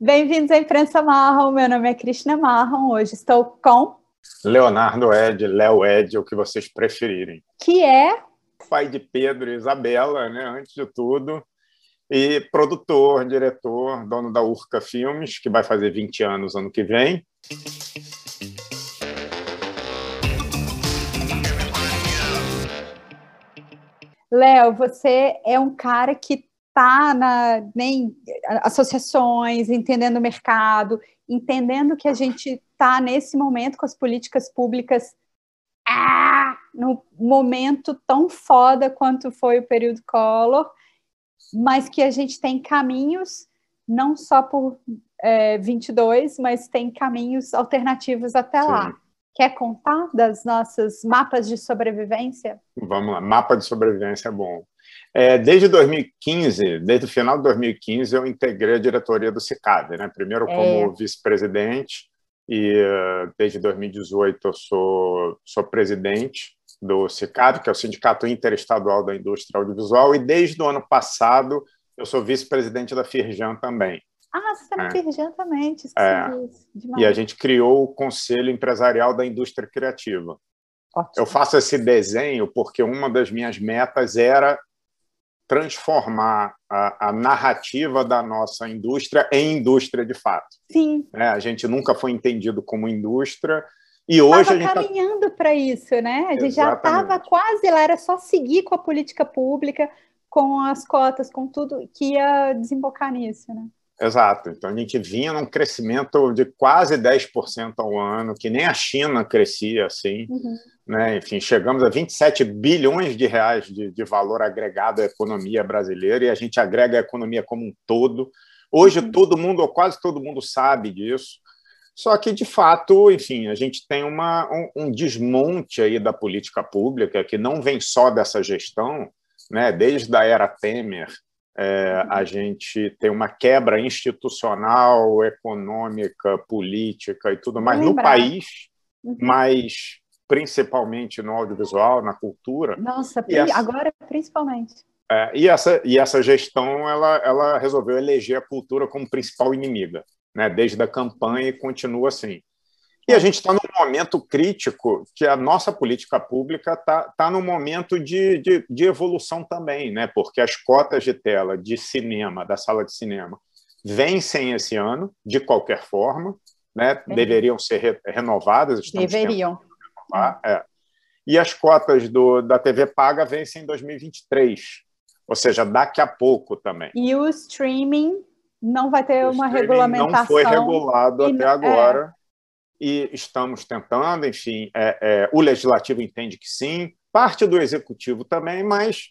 Bem-vindos à Imprensa Marrom. Meu nome é Cristina Marrom. Hoje estou com Leonardo Ed, Léo Ed, o que vocês preferirem. Que é pai de Pedro e Isabela, né? Antes de tudo, e produtor, diretor, dono da Urca Filmes, que vai fazer 20 anos ano que vem. Léo, você é um cara que está na nem associações, entendendo o mercado, entendendo que a gente está nesse momento com as políticas públicas ah, no momento tão foda quanto foi o período Collor, mas que a gente tem caminhos não só por é, 22, mas tem caminhos alternativos até Sim. lá. Quer contar das nossas mapas de sobrevivência? Vamos lá, mapa de sobrevivência é bom. É, desde 2015, desde o final de 2015, eu integrei a diretoria do CICAD, né? primeiro como é. vice-presidente, e uh, desde 2018 eu sou, sou presidente do CICAD, que é o Sindicato Interestadual da Indústria Audiovisual, e desde o ano passado eu sou vice-presidente da Firjan também. Ah, você está na é. Firjan também, é. E a gente criou o Conselho Empresarial da Indústria Criativa. Ótimo. Eu faço esse desenho porque uma das minhas metas era transformar a, a, narrativa da nossa indústria em indústria de fato. Sim. É, a gente nunca foi entendido como indústria e hoje Estava a gente tá caminhando tá... para isso, né? A gente Exatamente. já estava quase lá, era só seguir com a política pública, com as cotas, com tudo que ia desembocar nisso, né? Exato. Então a gente vinha num crescimento de quase 10% ao ano, que nem a China crescia assim. Uhum. Né? Enfim, chegamos a 27 bilhões de reais de, de, valor agregado à economia brasileira e a gente agrega a economia como um todo. Hoje uhum. todo mundo, ou quase todo mundo, sabe disso. Só que, de fato, enfim, a gente tem uma, um, um desmonte aí da política pública que não vem só dessa gestão, né? desde a era Temer, é, a gente tem uma quebra institucional, econômica, política e tudo mais no país, uhum. mas principalmente no audiovisual, na cultura. Nossa, essa, agora principalmente. É, e, essa, e essa gestão ela, ela resolveu eleger a cultura como principal inimiga, né, desde a campanha e continua assim. E a gente está num momento crítico que a nossa política pública está tá num momento de, de, de, evolução também, né? porque as cotas de tela de cinema, da sala de cinema, vencem esse ano, de qualquer forma, né? deveriam ser re, renovadas. Deveriam. Renovar, é. E as cotas do, da TV paga vencem em 2023, ou seja, daqui a pouco também. E o streaming não vai ter o uma regulamentação. Não foi regulado até é. agora. É e estamos tentando, enfim, é, é, o legislativo entende que sim, parte do executivo também, mas,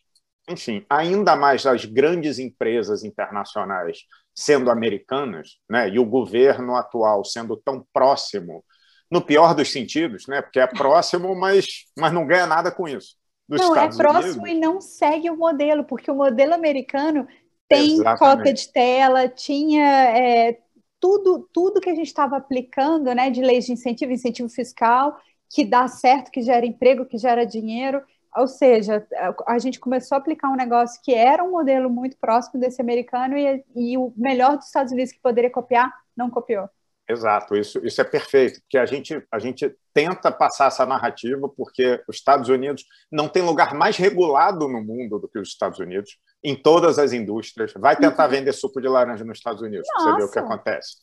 enfim, ainda mais as grandes empresas internacionais sendo americanas, né, e o governo atual sendo tão próximo, no pior dos sentidos, né, porque é próximo, mas, mas não ganha nada com isso. Dos não, é Estados é próximo Unidos. e não segue o modelo, porque o modelo americano tem Exatamente. cota de tela, tinha é, tudo, tudo que a gente estava aplicando, né, de leis de incentivo, incentivo fiscal, que dá certo, que gera emprego, que gera dinheiro, ou seja, a gente começou a aplicar um negócio que era um modelo muito próximo desse americano e, e o melhor dos Estados Unidos que poderia copiar, não copiou. Exato, isso, isso é perfeito, porque a gente, a gente tenta passar essa narrativa porque os Estados Unidos não tem lugar mais regulado no mundo do que os Estados Unidos, em todas as indústrias. Vai tentar uhum. vender suco de laranja nos Estados Unidos, para você ver o que acontece.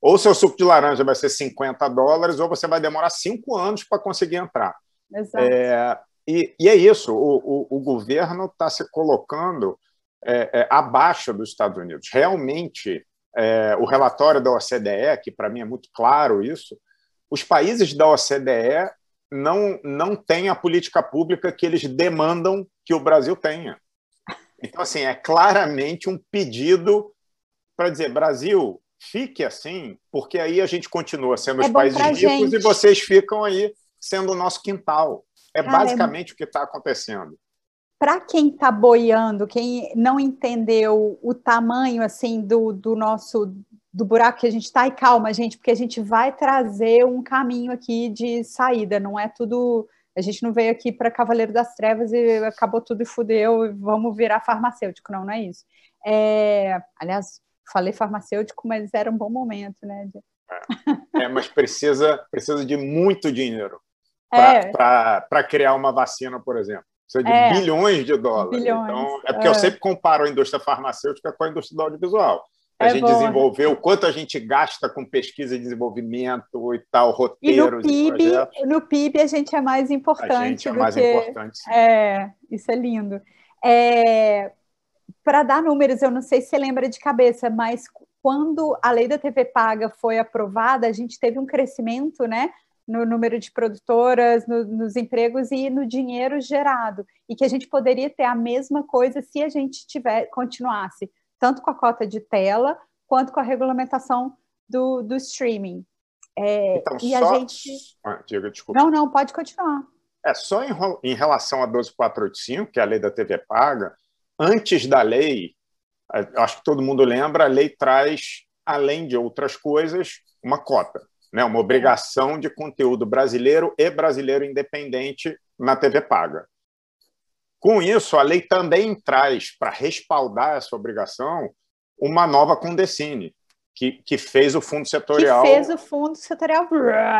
Ou seu suco de laranja vai ser 50 dólares, ou você vai demorar cinco anos para conseguir entrar. Exato. É, e, e, é isso, o, o, o governo está se colocando é, é, abaixo dos Estados Unidos. Realmente, é, o relatório da OCDE, que para mim é muito claro isso, os países da OCDE não, não têm a política pública que eles demandam que o Brasil tenha. Então, assim, é claramente um pedido para dizer, Brasil, fique assim, porque aí a gente continua sendo é os países ricos gente. e vocês ficam aí sendo o nosso quintal. É Cara, basicamente é... o que está acontecendo para quem está boiando, quem não entendeu o tamanho assim do, do nosso do buraco que a gente está, e calma, gente, porque a gente vai trazer um caminho aqui de saída, não é tudo. A gente não veio aqui para Cavaleiro das Trevas e acabou tudo e fudeu, e vamos virar farmacêutico, não, não é isso. É, aliás, Falei farmacêutico, mas era um bom momento, né? É, é mas precisa, precisa de muito dinheiro para é. criar uma vacina, por exemplo. Precisa de é. bilhões de dólares. Bilhões. Então, é porque eu é. sempre comparo a indústria farmacêutica com a indústria do audiovisual. A é gente bom. desenvolveu, quanto a gente gasta com pesquisa e desenvolvimento e tal, roteiros e no PIB, e no PIB a gente é mais importante. A gente é mais que... importante. Sim. É, isso é lindo. É, Para dar números, eu não sei se você lembra de cabeça, mas quando a lei da TV paga foi aprovada, a gente teve um crescimento, né? No número de produtoras, no, nos empregos e no dinheiro gerado, e que a gente poderia ter a mesma coisa se a gente tiver continuasse tanto com a cota de tela quanto com a regulamentação do, do streaming. É, então, e só... a gente. Ah, diga, desculpa. Não, não, pode continuar. É só em, em relação a 12485, que é a lei da TV paga, antes da lei, acho que todo mundo lembra, a lei traz, além de outras coisas, uma cota né, uma obrigação de conteúdo brasileiro e brasileiro independente na TV paga. Com isso, a lei também traz, para respaldar essa obrigação, uma nova Condecine, que, que fez o fundo setorial. Que fez o fundo setorial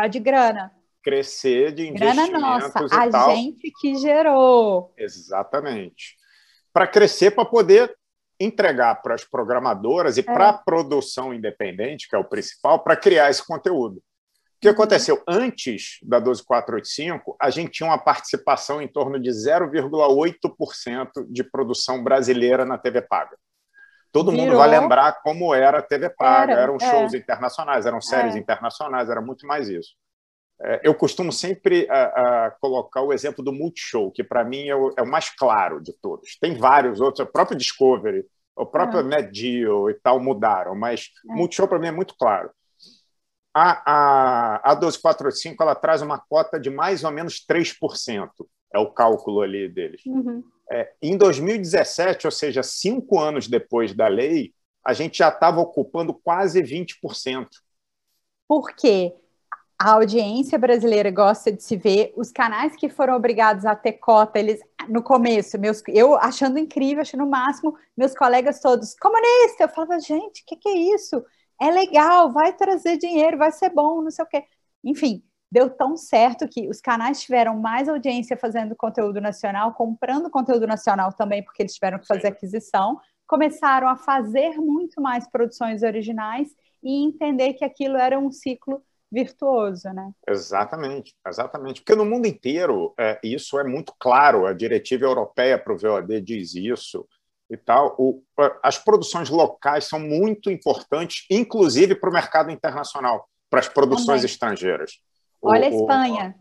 de grana. Crescer de investimentos. Grana nossa, a tal. gente que gerou. Exatamente. Para crescer, para poder entregar para as programadoras e é. para a produção independente, que é o principal, para criar esse conteúdo. O que uhum. aconteceu? Antes da 12485, a gente tinha uma participação em torno de 0,8% de produção brasileira na TV Paga. Todo Virou. mundo vai lembrar como era a TV Paga. Era, eram é. shows é. internacionais, eram séries é. internacionais, era muito mais isso. É, eu costumo sempre a, a colocar o exemplo do Multishow, que para mim é o, é o, mais claro de todos. Tem vários outros, o próprio Discovery, o próprio é. Medio e tal mudaram, mas é. Multishow para mim é muito claro. A, a, a 1245 ela traz uma cota de mais ou menos 3%, é o cálculo ali deles. Uhum. É, em 2017, ou seja, cinco anos depois da lei, a gente já estava ocupando quase 20%. Por quê? A audiência brasileira gosta de se ver, os canais que foram obrigados a ter cota, eles no começo, meus, eu achando incrível, achando o máximo, meus colegas todos, comunista, eu falava, gente, o que, que é isso? É legal, vai trazer dinheiro, vai ser bom, não sei o quê. Enfim, deu tão certo que os canais tiveram mais audiência fazendo conteúdo nacional, comprando conteúdo nacional também, porque eles tiveram que fazer aquisição, começaram a fazer muito mais produções originais e entender que aquilo era um ciclo virtuoso, né? Exatamente, exatamente. Porque no mundo inteiro é, isso é muito claro. A diretiva europeia para o VOD diz isso e tal. O, as produções locais são muito importantes, inclusive para o mercado internacional, para as produções Também. estrangeiras. Olha o, a Espanha.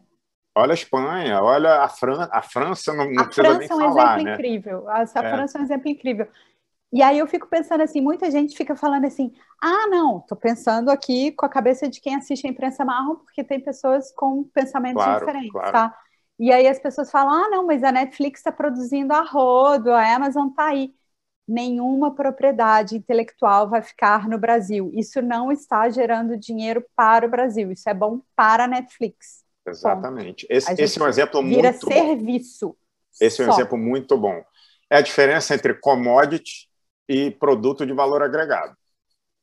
O, olha a Espanha, olha a, Fran a França, não, não a precisa França nem é um falar, exemplo né? incrível. A, a é. França é um exemplo incrível. E aí eu fico pensando assim, muita gente fica falando assim, ah, não, estou pensando aqui com a cabeça de quem assiste a imprensa marrom, porque tem pessoas com pensamentos claro, diferentes, claro. tá? E aí as pessoas falam, ah, não, mas a Netflix está produzindo a rodo, a Amazon está aí. Nenhuma propriedade intelectual vai ficar no Brasil. Isso não está gerando dinheiro para o Brasil. Isso é bom para a Netflix. Exatamente. Esse, esse, é um exemplo muito serviço. Bom. Esse é um exemplo muito bom. É a diferença entre commodity e produto de valor agregado.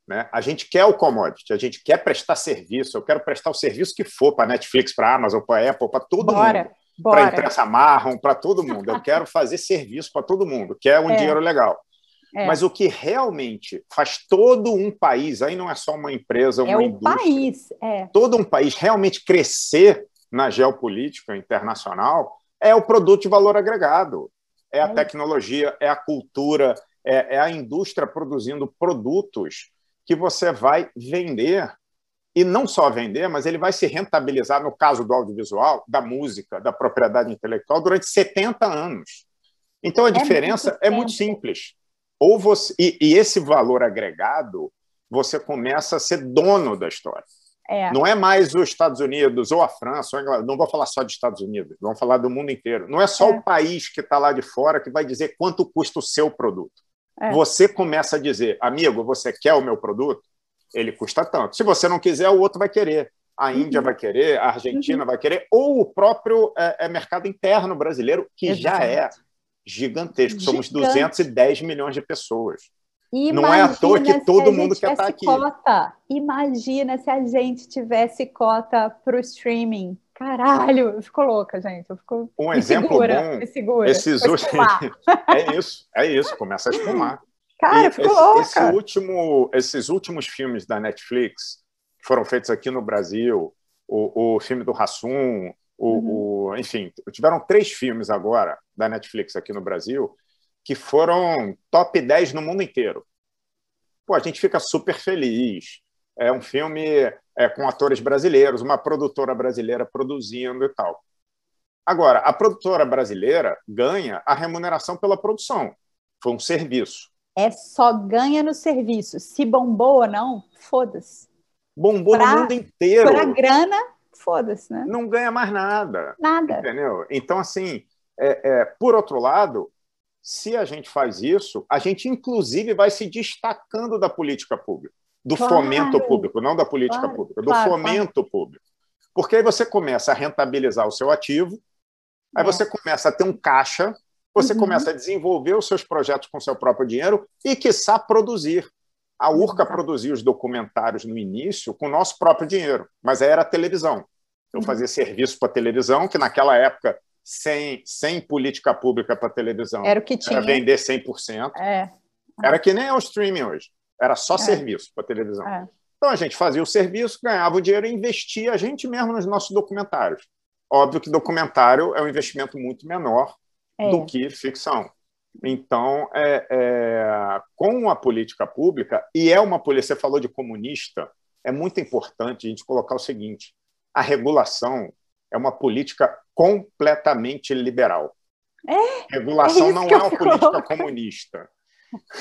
Né? A gente quer o commodity, a gente quer prestar serviço, eu quero prestar o serviço que for para Netflix, para Amazon, para Apple, para todo bora, mundo. Para a imprensa marrom, para todo mundo. Eu quero fazer serviço para todo mundo, que é um é. dinheiro legal. É. Mas o que realmente faz todo um país, aí não é só uma empresa, uma é indústria. País, é. Todo um país realmente crescer na geopolítica internacional é o produto de valor agregado. É a é. tecnologia, é a cultura, é, é a indústria produzindo produtos que você vai vender e não só vender, mas ele vai se rentabilizar, no caso do audiovisual, da música, da propriedade intelectual, durante 70 anos. Então a é diferença muito é muito simples. Ou você e, e, esse valor agregado, você começa a ser dono da história. É. Não é mais os Estados Unidos ou a França, ou a Inglaterra. não vou falar só dos Estados Unidos, vamos falar do mundo inteiro. Não é só é. o país que está lá de fora que vai dizer quanto custa o seu produto. É. Você começa a dizer, amigo, você quer o meu produto? Ele custa tanto. Se você não quiser, o outro vai querer. A uhum. Índia vai querer, a Argentina uhum. vai querer, ou o próprio é, é mercado interno brasileiro, que Exato. já é gigantesco. Gigante. Somos 210 milhões de pessoas. Imagina não é à toa que todo mundo quer estar aqui. Cota. Imagina se a gente tivesse cota para o streaming. Caralho, eu fico louca, gente. Eu fico... Um me exemplo segura, bom. Me segura, esses últimos... é isso, é isso. Começa a espumar. Cara, eu fico louca. Esse último, esses últimos filmes da Netflix foram feitos aqui no Brasil. O, o filme do Rassum, o, uhum. o, enfim, tiveram três filmes agora da Netflix aqui no Brasil que foram top 10 no mundo inteiro. Pô, a gente fica super feliz. É um filme é, com atores brasileiros, uma produtora brasileira produzindo e tal. Agora, a produtora brasileira ganha a remuneração pela produção. Foi um serviço. É só ganha no serviço. Se bombou ou não, foda-se. Bombou pra, no mundo inteiro. Para grana, foda-se, né? Não ganha mais nada. Nada. Entendeu? Então, assim, é, é, por outro lado, se a gente faz isso, a gente, inclusive, vai se destacando da política pública, do claro. fomento público, não da política claro, pública, do claro, fomento público. Porque aí você começa a rentabilizar o seu ativo, aí é. você começa a ter um caixa, você uhum. começa a desenvolver os seus projetos com seu próprio dinheiro e, quiçá, produzir. A URCA uhum. produzia os documentários no início com o nosso próprio dinheiro, mas aí era televisão. Eu uhum. fazia serviço para televisão, que naquela época sem, sem política pública para televisão. Era o que tinha. Era vender 100%. É. Era que nem o streaming hoje. Era só é. serviço para televisão. É. Então a gente fazia o serviço, ganhava o dinheiro e investia a gente mesmo nos nossos documentários. Óbvio que documentário é um investimento muito menor é. do que ficção. Então, é, é, com a política pública, e é uma política, você falou de comunista, é muito importante a gente colocar o seguinte: a regulação é uma política completamente liberal. É, Regulação é não é uma política comunista.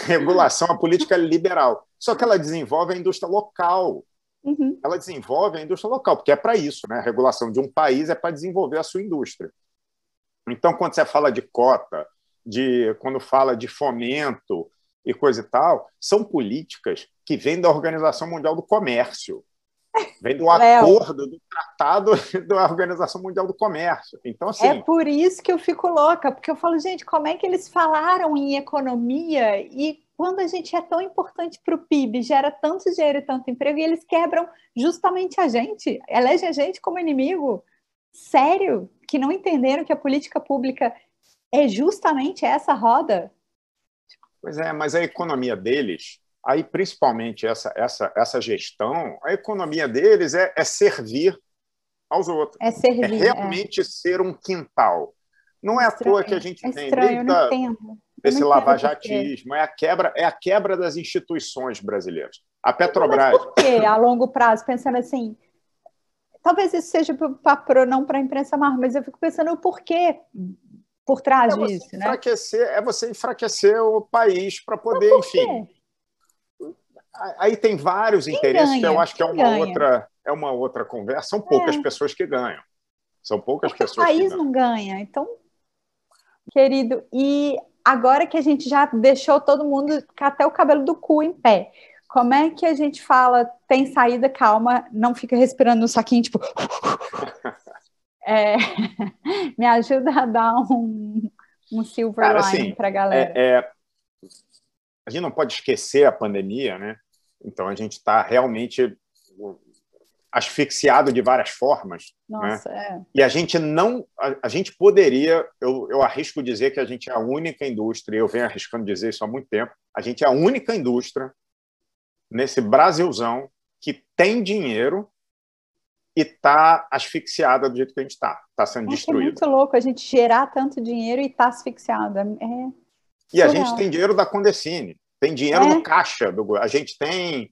Regulação uma política liberal. Só que ela desenvolve a indústria local. Uhum. Ela desenvolve a indústria local, porque é para isso, né? A regulação de um país é para desenvolver a sua indústria. Então, quando você fala de cota, de quando fala de fomento e coisa e tal, são políticas que vêm da Organização Mundial do Comércio. Vem do acordo, do tratado da Organização Mundial do Comércio. Então, assim. É por isso que eu fico louca, porque eu falo, gente, como é que eles falaram em economia e quando a gente é tão importante para o PIB, gera tanto dinheiro e tanto emprego, e eles quebram justamente a gente, elegem a gente como inimigo? Sério? Que não entenderam que a política pública é justamente essa roda? Pois é, mas a economia deles aí principalmente essa, essa, essa gestão, a economia deles é, é servir aos outros. É servir. É realmente é. ser um quintal. Não é estranho, à toa que a gente é tem estranho, desde esse lavajatismo, é a quebra, é a quebra das instituições brasileiras. A Petrobras. Mas por quê, a longo prazo, pensando assim? Talvez isso seja para não para a imprensa mais, mas eu fico pensando o porquê por trás é disso, né? É você enfraquecer o país para poder, enfim Aí tem vários Quem interesses ganha? eu acho que é uma ganha? outra é uma outra conversa. São poucas é. pessoas que ganham. São poucas Porque pessoas. O país não ganha. Então, querido, e agora que a gente já deixou todo mundo até o cabelo do cu em pé, como é que a gente fala, tem saída, calma, não fica respirando no saquinho, tipo. é, me ajuda a dar um, um silver Cara, line assim, para a galera. É, é, a gente não pode esquecer a pandemia, né? Então a gente está realmente asfixiado de várias formas. Né? Nossa, né? é. E a gente não, a, a, gente poderia, eu, eu arrisco dizer que a gente é a única indústria, eu venho arriscando dizer isso há muito tempo, a gente é a única indústria nesse Brasilzão que tem dinheiro e está asfixiada do jeito que a gente está, está sendo destruída. É muito louco a gente gerar tanto dinheiro e estar tá asfixiada. É e a gente tem dinheiro da Condecine. Tem dinheiro é. no caixa do a gente tem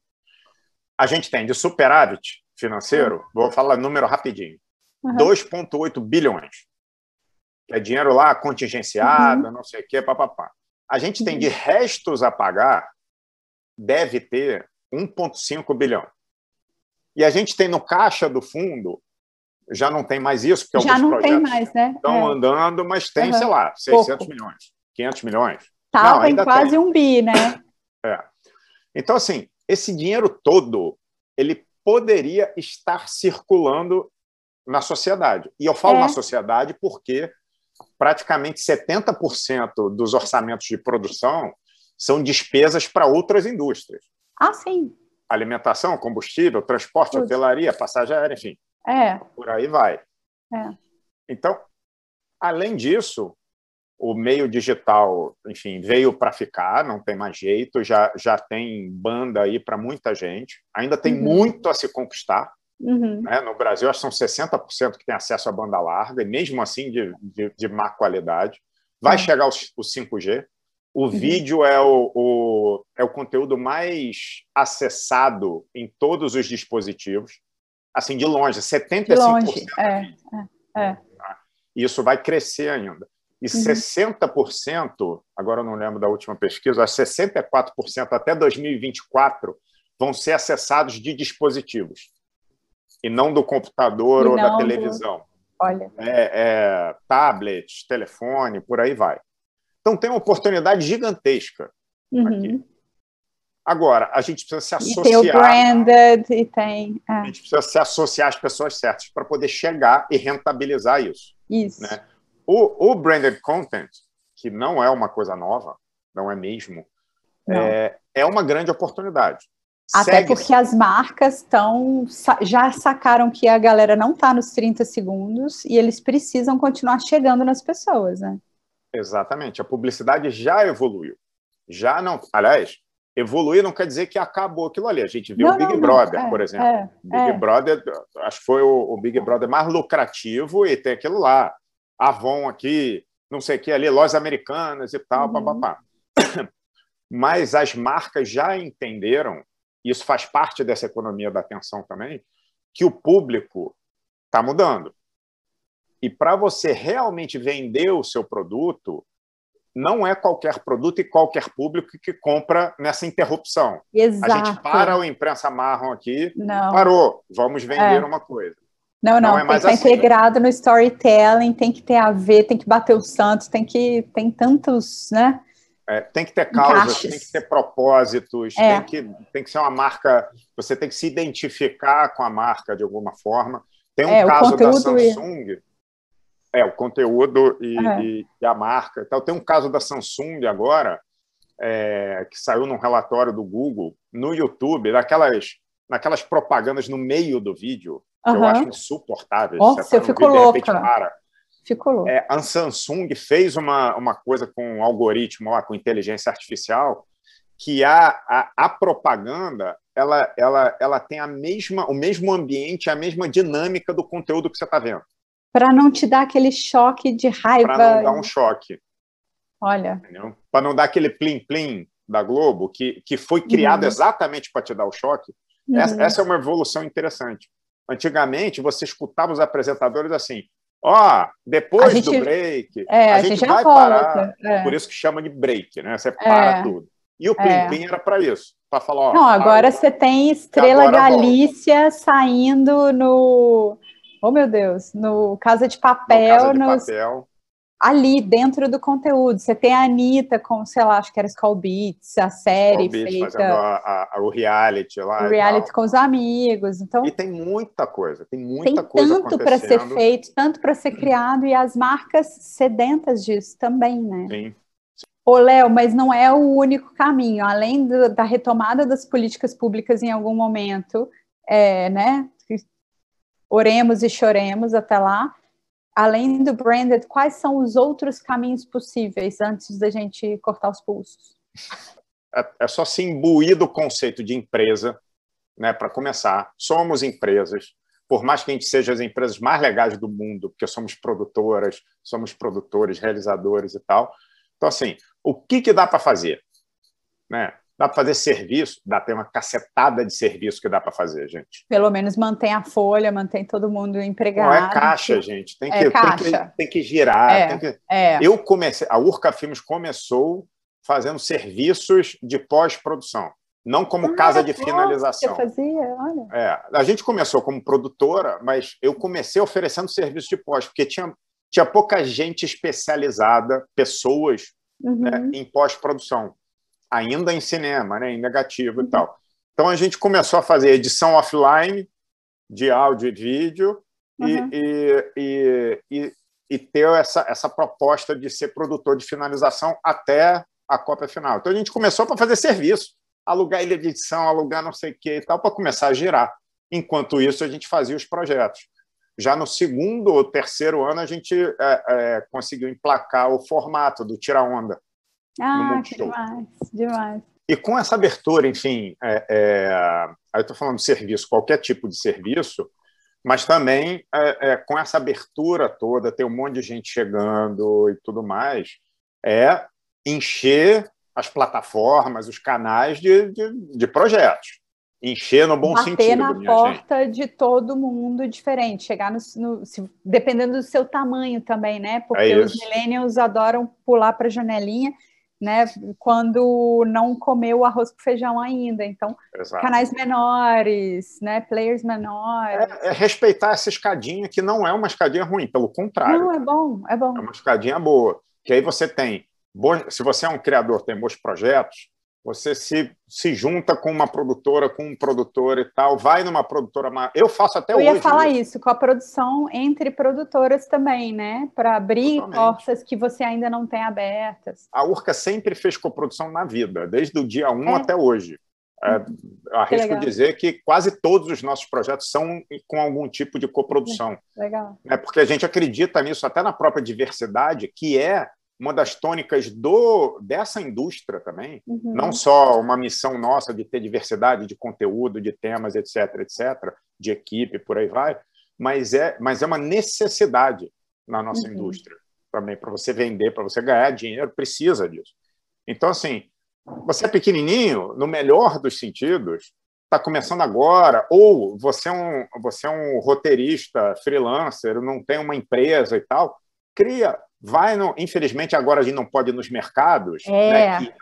a gente tem de superávit financeiro, uhum. vou falar número rapidinho. Uhum. 2.8 bilhões. É dinheiro lá contingenciado, uhum. não sei o quê, papapá. A gente tem de uhum. restos a pagar deve ter 1.5 bilhão. E a gente tem no caixa do fundo já não tem mais isso, porque já alguns não projetos tem mais, né? estão é. andando, mas tem, sei lá, 600 Pouco. milhões. 500 milhões. Estava em quase tem. um bi, né? É. Então, assim, esse dinheiro todo, ele poderia estar circulando na sociedade. E eu falo é. na sociedade porque praticamente 70% dos orçamentos de produção são despesas para outras indústrias. Ah, sim. Alimentação, combustível, transporte, Tudo. hotelaria, passagem aérea, enfim. É. Por aí vai. É. Então, além disso, o meio digital, enfim, veio para ficar, não tem mais jeito, já, já tem banda aí para muita gente, ainda tem uhum. muito a se conquistar. Uhum. Né? No Brasil, acho que são 60% que tem acesso à banda larga, e mesmo assim de, de, de má qualidade. Vai uhum. chegar o, o 5G. O uhum. vídeo é o, o, é o conteúdo mais acessado em todos os dispositivos. Assim, de longe, 75%. De longe, é, é, é. Tá? Isso vai crescer ainda. E uhum. 60%, agora eu não lembro da última pesquisa, 64% até 2024 vão ser acessados de dispositivos e não do computador ou da televisão. Olha. É, é, tablet, telefone, por aí vai. Então tem uma oportunidade gigantesca uhum. aqui. Agora, a gente precisa se associar. E tem o branded e tem. É. A gente precisa se associar às pessoas certas para poder chegar e rentabilizar isso. Isso. Né? O, o branded content, que não é uma coisa nova, não é mesmo, não. É, é uma grande oportunidade. Até Segue porque as marcas estão já sacaram que a galera não está nos 30 segundos e eles precisam continuar chegando nas pessoas, né? Exatamente. A publicidade já evoluiu. Já não. Aliás, evoluir não quer dizer que acabou aquilo ali. A gente viu não, o Big não, Brother, não. É, por exemplo. É, Big é. Brother, acho que foi o, o, Big Brother mais lucrativo e tem aquilo lá. Avon aqui, não sei o que ali, lojas americanas e tal, uhum. papapá. Mas as marcas já entenderam isso faz parte dessa economia da atenção também, que o público está mudando. E para você realmente vender o seu produto, não é qualquer produto e qualquer público que compra nessa interrupção. Exato. A gente para o imprensa marrom aqui, não. parou, vamos vender é. uma coisa. Não, não, não é tem que estar assim, integrado né? no storytelling, tem que ter a ver, tem que bater o santo, tem que tem tantos, né? É, tem que ter causas, tem que ter propósitos, é. tem, que, tem que ser uma marca. Você tem que se identificar com a marca de alguma forma. Tem um é, caso da Samsung. E... É, o conteúdo e, é. e, e, a marca. Então, tem um caso da Samsung agora, é, que saiu num relatório do Google, no YouTube, daquelas, naquelas propagandas no meio do vídeo, eu acho insuportáveis. Nossa, eu fico louca. Para. Ficou louco. É, a Samsung fez uma, uma coisa com um algoritmo lá, com inteligência artificial, que a, a, a propaganda ela, ela, ela tem a mesma, o mesmo ambiente, a mesma dinâmica do conteúdo que você está vendo. Para não te dar aquele choque de raiva. Para não dar um choque. Olha. Para não dar aquele plim-plim da Globo, que, que foi criado uhum. exatamente para te dar o choque. Uhum. Essa, essa, é uma evolução interessante. Antigamente, você escutava os apresentadores assim: Ó, depois gente, do break, é, a, a, gente, gente vai volta, parar. É. Por isso que chama de break, né? Você para é. tudo. E o é. Plim era para isso, para falar. Ó, Não, agora você tem Estrela Galícia volta. saindo no. Oh, meu Deus, no Casa de Papel. No Casa de nos... Papel ali dentro do conteúdo. Você tem a Anitta com, sei lá, acho que era Skull Beats, a série Skull feita. A, a, o reality lá. O reality com os amigos. Então, e tem muita coisa, tem muita tem coisa tanto para ser feito, tanto para ser criado, e as marcas sedentas disso também, né? Sim. Ô, Léo, mas não é o único caminho. Além do, da retomada das políticas públicas em algum momento, é, né? Oremos e choremos até lá além do branded, quais são os outros caminhos possíveis antes da gente cortar os pulsos? É, é só se imbuir do conceito de empresa, né? Para começar, somos empresas. Por mais que a gente seja as empresas mais legais do mundo, porque somos produtoras, somos produtores, realizadores e tal. Então, assim, o que, que dá para fazer? Né? Dá para fazer serviço? Dá ter uma cacetada de serviço que dá para fazer, gente. Pelo menos mantém a folha, mantém todo mundo empregado. Não é caixa, gente. Tem que, é caixa. Tem que, tem que girar. É, tem que... É. Eu comecei, a Urca Filmes começou fazendo serviços de pós-produção, não como ah, casa de finalização. Você fazia, olha. É, a gente começou como produtora, mas eu comecei oferecendo serviço de pós, porque tinha, tinha pouca gente especializada, pessoas uhum. né, em pós-produção ainda em cinema, né, em negativo e tal. Então a gente começou a fazer edição offline de áudio e vídeo uhum. e, e, e, e, ter essa, essa proposta de ser produtor de finalização até a cópia final. Então a gente começou para fazer serviço, alugar ilha de edição, alugar não sei o que e tal, para começar a girar. Enquanto isso, a gente fazia os projetos. Já no segundo ou terceiro ano, a gente é, é, conseguiu emplacar o formato do Tira Onda. Ah, que demais, demais. E com essa abertura, enfim, é, é, aí eu estou falando de serviço, qualquer tipo de serviço, mas também é, é, com essa abertura toda, tem um monte de gente chegando e tudo mais, é encher as plataformas, os canais de, de, de projetos encher no bom Bater sentido. na porta gente. de todo mundo diferente, chegar no, no dependendo do seu tamanho também, né? Porque é os millennials adoram pular para a janelinha, né? Quando não comeu arroz com feijão ainda. Então, Exato. canais menores, né? Players menores. É, é, respeitar essa escadinha que não é uma escadinha ruim, pelo contrário. Não, é bom, é bom. É uma escadinha boa. Que aí você tem, se você é um criador, tem bons projetos, você se, se junta com uma produtora, com um produtor e tal, vai numa produtora. Eu faço até Eu hoje. Eu ia falar isso. isso, com a produção entre produtoras também, né? Para abrir Totalmente. portas que você ainda não tem abertas. A Urca sempre fez coprodução na vida, desde o dia 1 um é. até hoje. É, uhum. arrisco dizer que quase todos os nossos projetos são com algum tipo de coprodução. Legal. É porque a gente acredita nisso até na própria diversidade, que é uma das tônicas do, dessa indústria também, uhum. não só uma missão nossa de ter diversidade de conteúdo, de temas, etc., etc., de equipe, por aí vai, mas é, mas é uma necessidade na nossa uhum. indústria também, para você vender, para você ganhar dinheiro, precisa disso. Então, assim, você é pequenininho, no melhor dos sentidos, está começando agora, ou você é, um, você é um roteirista freelancer, não tem uma empresa e tal, cria vai no, infelizmente agora a gente não pode ir nos mercados, é. Né, que,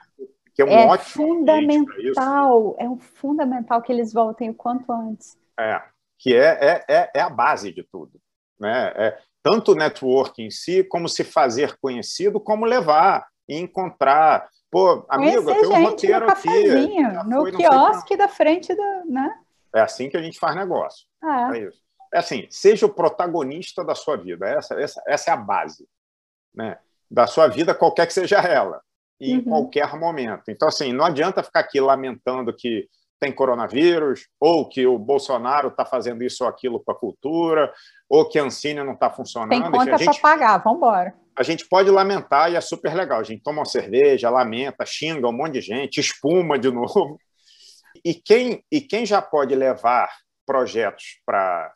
que, é um é ótimo fundamental, é um fundamental que eles voltem o quanto antes. É, que é, é, é, é a base de tudo, né? É, tanto o network em si, como se fazer conhecido, como levar e encontrar. Pô, amigo, tem um roteiro no cafezinho, aqui. No quiosque da frente do. Né? É assim que a gente faz negócio. É. é isso. É assim, seja o protagonista da sua vida. Essa, essa, essa é a base né, da sua vida, qualquer que seja ela, e uhum. em qualquer momento. Então, assim, não adianta ficar aqui lamentando que tem coronavírus, ou que o Bolsonaro está fazendo isso ou aquilo com a cultura, ou que a Ancine não está funcionando. Tem conta para pagar, vamos embora. A gente pode lamentar e é super legal. A gente toma uma cerveja, lamenta, xinga um monte de gente, espuma de novo. E quem, e quem já pode levar projetos para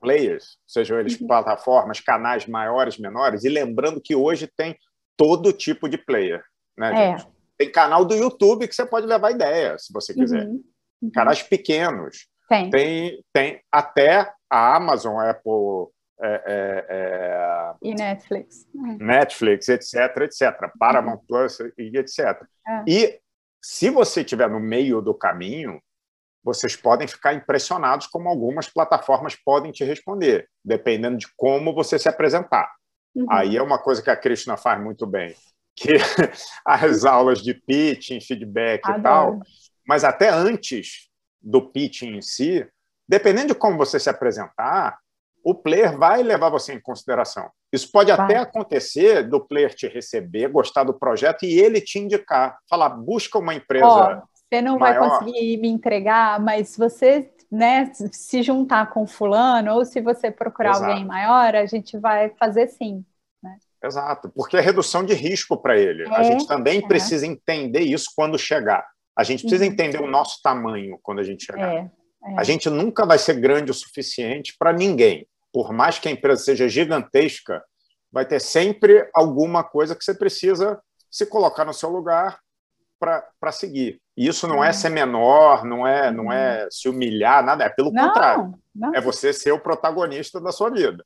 players, sejam eles uhum. plataformas, canais maiores, menores, e lembrando que hoje tem todo tipo de player, né, é. Tem canal do YouTube que você pode levar ideia, se você quiser. Uhum. Uhum. Canais pequenos. Tem. tem. Tem até a Amazon, Apple, é, é, é... e Netflix. Netflix, etc, etc. Paramount uhum. Plus e etc. É. E se você estiver no meio do caminho, vocês podem ficar impressionados como algumas plataformas podem te responder, dependendo de como você se apresentar. Uhum. Aí é uma coisa que a Krishna faz muito bem, que as aulas de pitching, feedback Adoro. e tal, mas até antes do pitching em si, dependendo de como você se apresentar, o player vai levar você em consideração. Isso pode vai. até acontecer do player te receber, gostar do projeto e ele te indicar, falar, busca uma empresa você não maior. vai conseguir me entregar, mas se você né, se juntar com fulano ou se você procurar Exato. alguém maior, a gente vai fazer sim. Né? Exato, porque é redução de risco para ele. É, a gente também é. precisa entender isso quando chegar. A gente precisa uhum. entender o nosso tamanho quando a gente chegar. É, é. a gente nunca vai ser grande o suficiente para ninguém. Por mais que a empresa seja gigantesca, vai ter sempre alguma coisa que você precisa se colocar no seu lugar para seguir. E isso não é. é ser menor, não é, não é uhum. se humilhar, nada, é pelo não, contrário. Não. É você ser o protagonista da sua vida.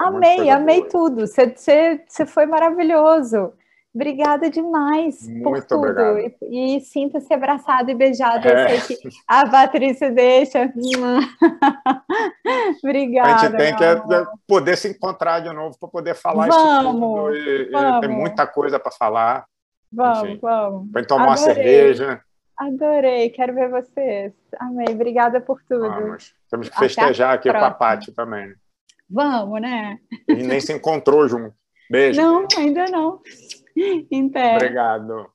É amei, amei boa. tudo. Você, foi maravilhoso. Obrigada demais Muito por tudo. Obrigado. E, e sinta-se abraçado e beijado. É. Eu sei que a Patrícia deixa. Obrigada. A gente tem que amor. poder se encontrar de novo para poder falar vamos, isso tudo. E, vamos. E tem muita coisa para falar. Vamos, Enfim, vamos. Para tomar Adorei. uma cerveja. Adorei, quero ver vocês. Amei, obrigada por tudo. Vamos. Temos que festejar aqui com a Paty também. Vamos, né? E nem se encontrou junto. Beijo. Não, ainda não. Então. Obrigado.